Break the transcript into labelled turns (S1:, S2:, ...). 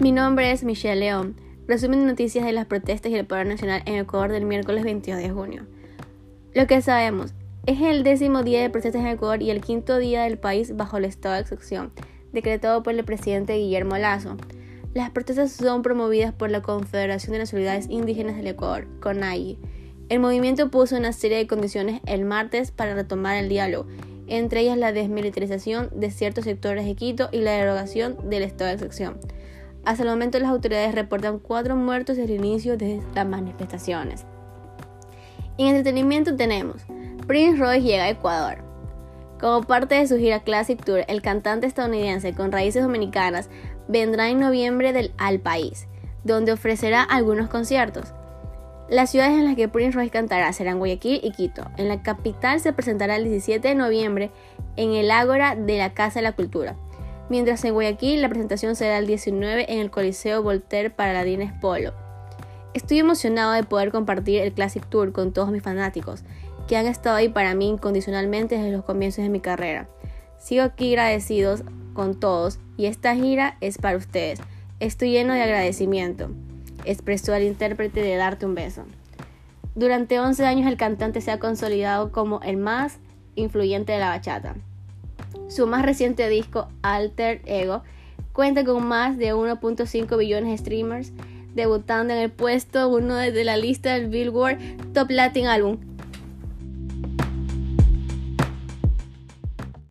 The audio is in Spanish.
S1: Mi nombre es Michelle León. Resumen de noticias de las protestas y el paro nacional en Ecuador del miércoles 22 de junio. Lo que sabemos es el décimo día de protestas en Ecuador y el quinto día del país bajo el estado de excepción, decretado por el presidente Guillermo Lazo. Las protestas son promovidas por la Confederación de Nacionalidades Indígenas del Ecuador, CONAI. El movimiento puso una serie de condiciones el martes para retomar el diálogo, entre ellas la desmilitarización de ciertos sectores de Quito y la derogación del estado de excepción. Hasta el momento las autoridades reportan cuatro muertos desde el inicio de las manifestaciones. En entretenimiento tenemos Prince Royce llega a Ecuador. Como parte de su gira Classic Tour, el cantante estadounidense con raíces dominicanas vendrá en noviembre al país, donde ofrecerá algunos conciertos. Las ciudades en las que Prince Royce cantará serán Guayaquil y Quito. En la capital se presentará el 17 de noviembre en el Ágora de la Casa de la Cultura mientras en Guayaquil la presentación será el 19 en el Coliseo Voltaire Paladines Polo. Estoy emocionado de poder compartir el Classic Tour con todos mis fanáticos, que han estado ahí para mí incondicionalmente desde los comienzos de mi carrera. Sigo aquí agradecidos con todos y esta gira es para ustedes. Estoy lleno de agradecimiento, expresó el intérprete de Darte un beso. Durante 11 años el cantante se ha consolidado como el más influyente de la bachata. Su más reciente disco, Alter Ego, cuenta con más de 1.5 billones de streamers, debutando en el puesto 1 de la lista del Billboard Top Latin Album